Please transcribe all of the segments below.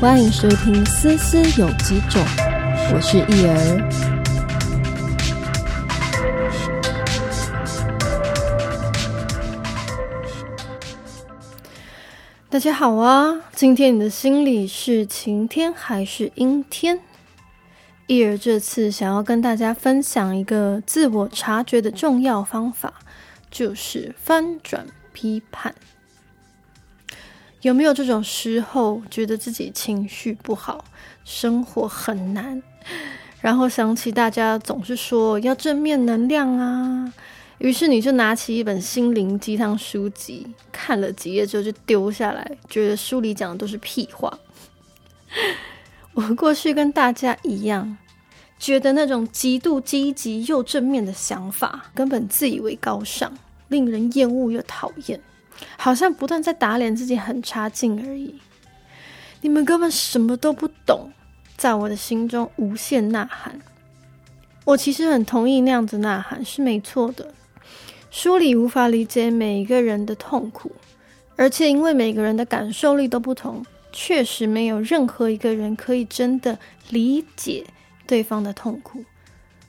欢迎收听《思思有几种》，我是易儿。大家好啊！今天你的心里是晴天还是阴天？易儿这次想要跟大家分享一个自我察觉的重要方法，就是翻转批判。有没有这种时候，觉得自己情绪不好，生活很难，然后想起大家总是说要正面能量啊，于是你就拿起一本心灵鸡汤书籍，看了几页之后就丢下来，觉得书里讲的都是屁话。我过去跟大家一样，觉得那种极度积极又正面的想法，根本自以为高尚，令人厌恶又讨厌。好像不断在打脸自己很差劲而已，你们根本什么都不懂，在我的心中无限呐喊。我其实很同意那样子呐喊是没错的。书里无法理解每一个人的痛苦，而且因为每个人的感受力都不同，确实没有任何一个人可以真的理解对方的痛苦。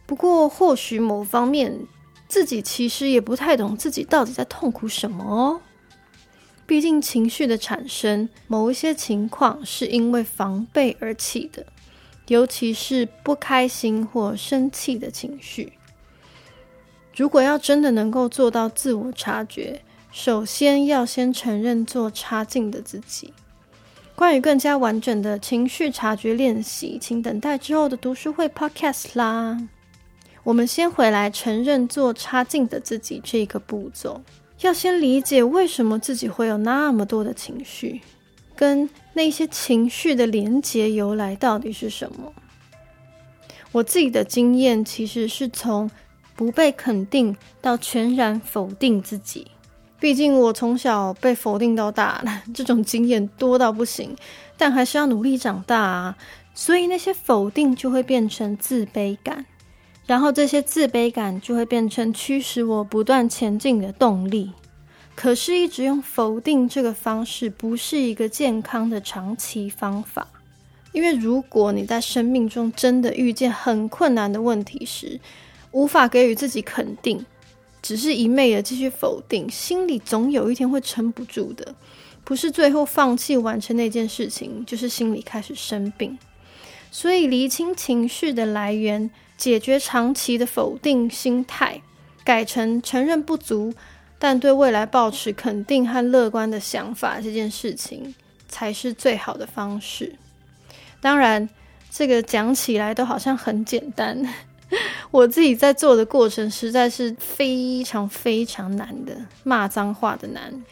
不过或许某方面自己其实也不太懂自己到底在痛苦什么哦。毕竟情绪的产生，某一些情况是因为防备而起的，尤其是不开心或生气的情绪。如果要真的能够做到自我察觉，首先要先承认做差劲的自己。关于更加完整的情绪察觉练习，请等待之后的读书会 Podcast 啦。我们先回来承认做差劲的自己这个步骤。要先理解为什么自己会有那么多的情绪，跟那些情绪的连结由来到底是什么？我自己的经验其实是从不被肯定到全然否定自己。毕竟我从小被否定到大，这种经验多到不行，但还是要努力长大啊。所以那些否定就会变成自卑感。然后这些自卑感就会变成驱使我不断前进的动力。可是，一直用否定这个方式，不是一个健康的长期方法。因为如果你在生命中真的遇见很困难的问题时，无法给予自己肯定，只是一昧的继续否定，心里总有一天会撑不住的。不是最后放弃完成那件事情，就是心里开始生病。所以，厘清情绪的来源。解决长期的否定心态，改成承认不足，但对未来保持肯定和乐观的想法，这件事情才是最好的方式。当然，这个讲起来都好像很简单，我自己在做的过程实在是非常非常难的，骂脏话的难。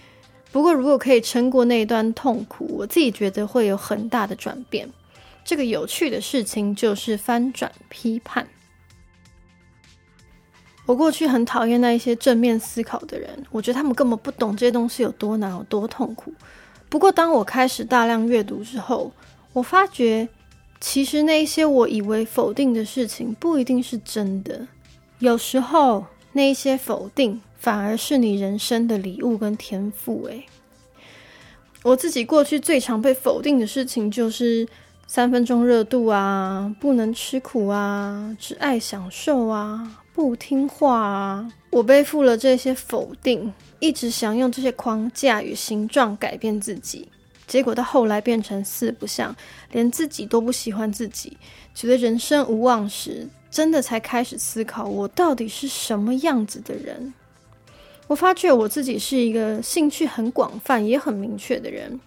不过，如果可以撑过那段痛苦，我自己觉得会有很大的转变。这个有趣的事情就是翻转批判。我过去很讨厌那一些正面思考的人，我觉得他们根本不懂这些东西有多难、有多痛苦。不过，当我开始大量阅读之后，我发觉，其实那一些我以为否定的事情不一定是真的。有时候，那一些否定反而是你人生的礼物跟天赋。诶，我自己过去最常被否定的事情就是三分钟热度啊，不能吃苦啊，只爱享受啊。不听话啊！我背负了这些否定，一直想用这些框架与形状改变自己，结果到后来变成四不像，连自己都不喜欢自己，觉得人生无望时，真的才开始思考我到底是什么样子的人。我发觉我自己是一个兴趣很广泛也很明确的人，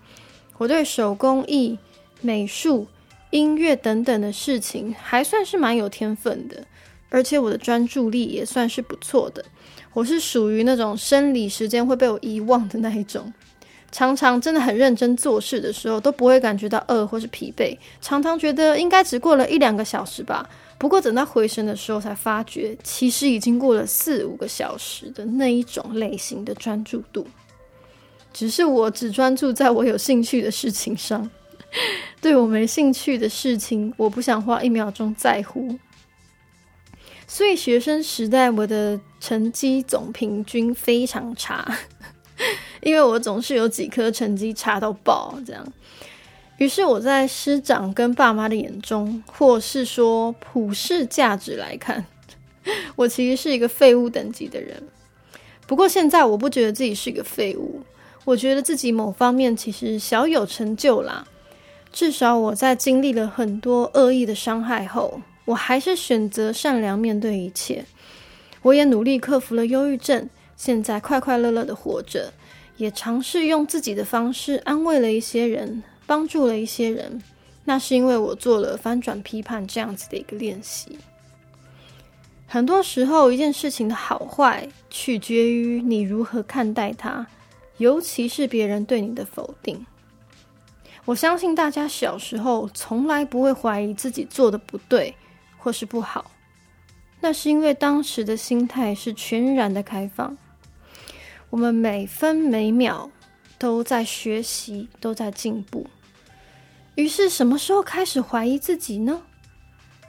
我对手工艺、美术、音乐等等的事情还算是蛮有天分的。而且我的专注力也算是不错的，我是属于那种生理时间会被我遗忘的那一种，常常真的很认真做事的时候都不会感觉到饿或是疲惫，常常觉得应该只过了一两个小时吧，不过等到回神的时候才发觉，其实已经过了四五个小时的那一种类型的专注度，只是我只专注在我有兴趣的事情上，对我没兴趣的事情，我不想花一秒钟在乎。所以学生时代我的成绩总平均非常差，因为我总是有几科成绩差到爆这样。于是我在师长跟爸妈的眼中，或是说普世价值来看，我其实是一个废物等级的人。不过现在我不觉得自己是一个废物，我觉得自己某方面其实小有成就啦。至少我在经历了很多恶意的伤害后，我还是选择善良面对一切。我也努力克服了忧郁症，现在快快乐乐的活着，也尝试用自己的方式安慰了一些人，帮助了一些人。那是因为我做了翻转批判这样子的一个练习。很多时候，一件事情的好坏取决于你如何看待它，尤其是别人对你的否定。我相信大家小时候从来不会怀疑自己做的不对或是不好，那是因为当时的心态是全然的开放。我们每分每秒都在学习，都在进步。于是，什么时候开始怀疑自己呢？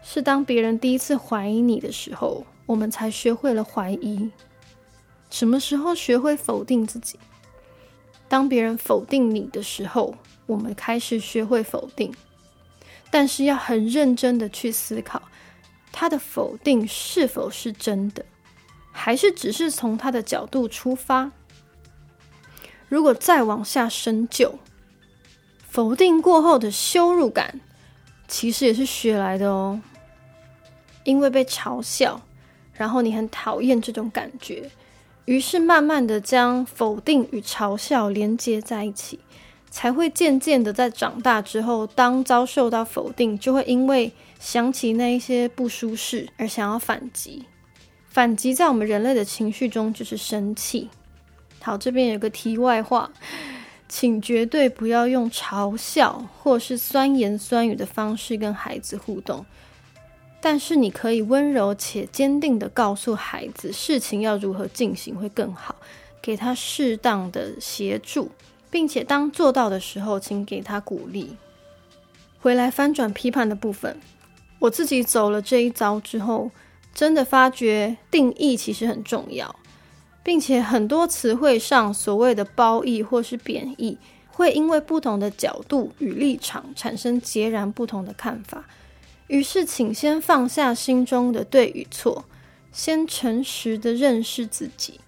是当别人第一次怀疑你的时候，我们才学会了怀疑。什么时候学会否定自己？当别人否定你的时候。我们开始学会否定，但是要很认真的去思考，他的否定是否是真的，还是只是从他的角度出发？如果再往下深究，否定过后的羞辱感，其实也是学来的哦。因为被嘲笑，然后你很讨厌这种感觉，于是慢慢的将否定与嘲笑连接在一起。才会渐渐的在长大之后，当遭受到否定，就会因为想起那一些不舒适而想要反击。反击在我们人类的情绪中就是生气。好，这边有个题外话，请绝对不要用嘲笑或是酸言酸语的方式跟孩子互动。但是你可以温柔且坚定的告诉孩子，事情要如何进行会更好，给他适当的协助。并且当做到的时候，请给他鼓励。回来翻转批判的部分，我自己走了这一遭之后，真的发觉定义其实很重要，并且很多词汇上所谓的褒义或是贬义，会因为不同的角度与立场产生截然不同的看法。于是，请先放下心中的对与错，先诚实的认识自己，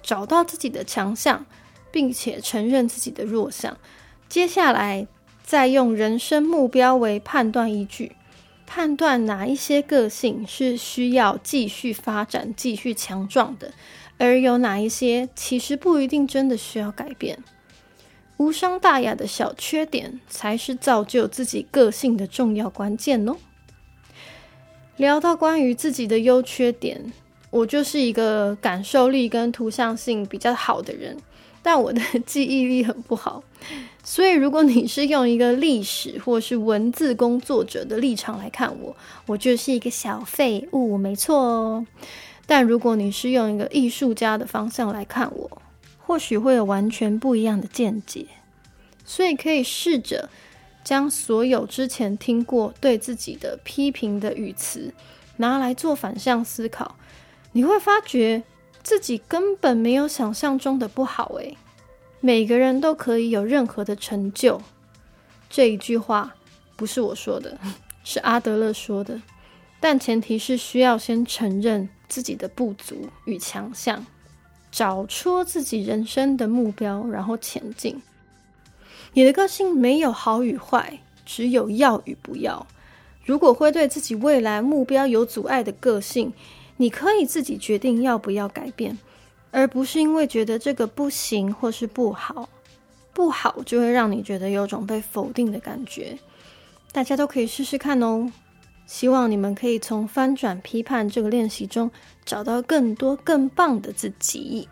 找到自己的强项。并且承认自己的弱项，接下来再用人生目标为判断依据，判断哪一些个性是需要继续发展、继续强壮的，而有哪一些其实不一定真的需要改变。无伤大雅的小缺点，才是造就自己个性的重要关键哦。聊到关于自己的优缺点，我就是一个感受力跟图像性比较好的人。但我的记忆力很不好，所以如果你是用一个历史或是文字工作者的立场来看我，我就是一个小废物，没错哦。但如果你是用一个艺术家的方向来看我，或许会有完全不一样的见解。所以可以试着将所有之前听过对自己的批评的语词拿来做反向思考，你会发觉。自己根本没有想象中的不好诶，每个人都可以有任何的成就。这一句话不是我说的，是阿德勒说的。但前提是需要先承认自己的不足与强项，找出自己人生的目标，然后前进。你的个性没有好与坏，只有要与不要。如果会对自己未来目标有阻碍的个性，你可以自己决定要不要改变，而不是因为觉得这个不行或是不好，不好就会让你觉得有种被否定的感觉。大家都可以试试看哦。希望你们可以从翻转批判这个练习中找到更多更棒的自己。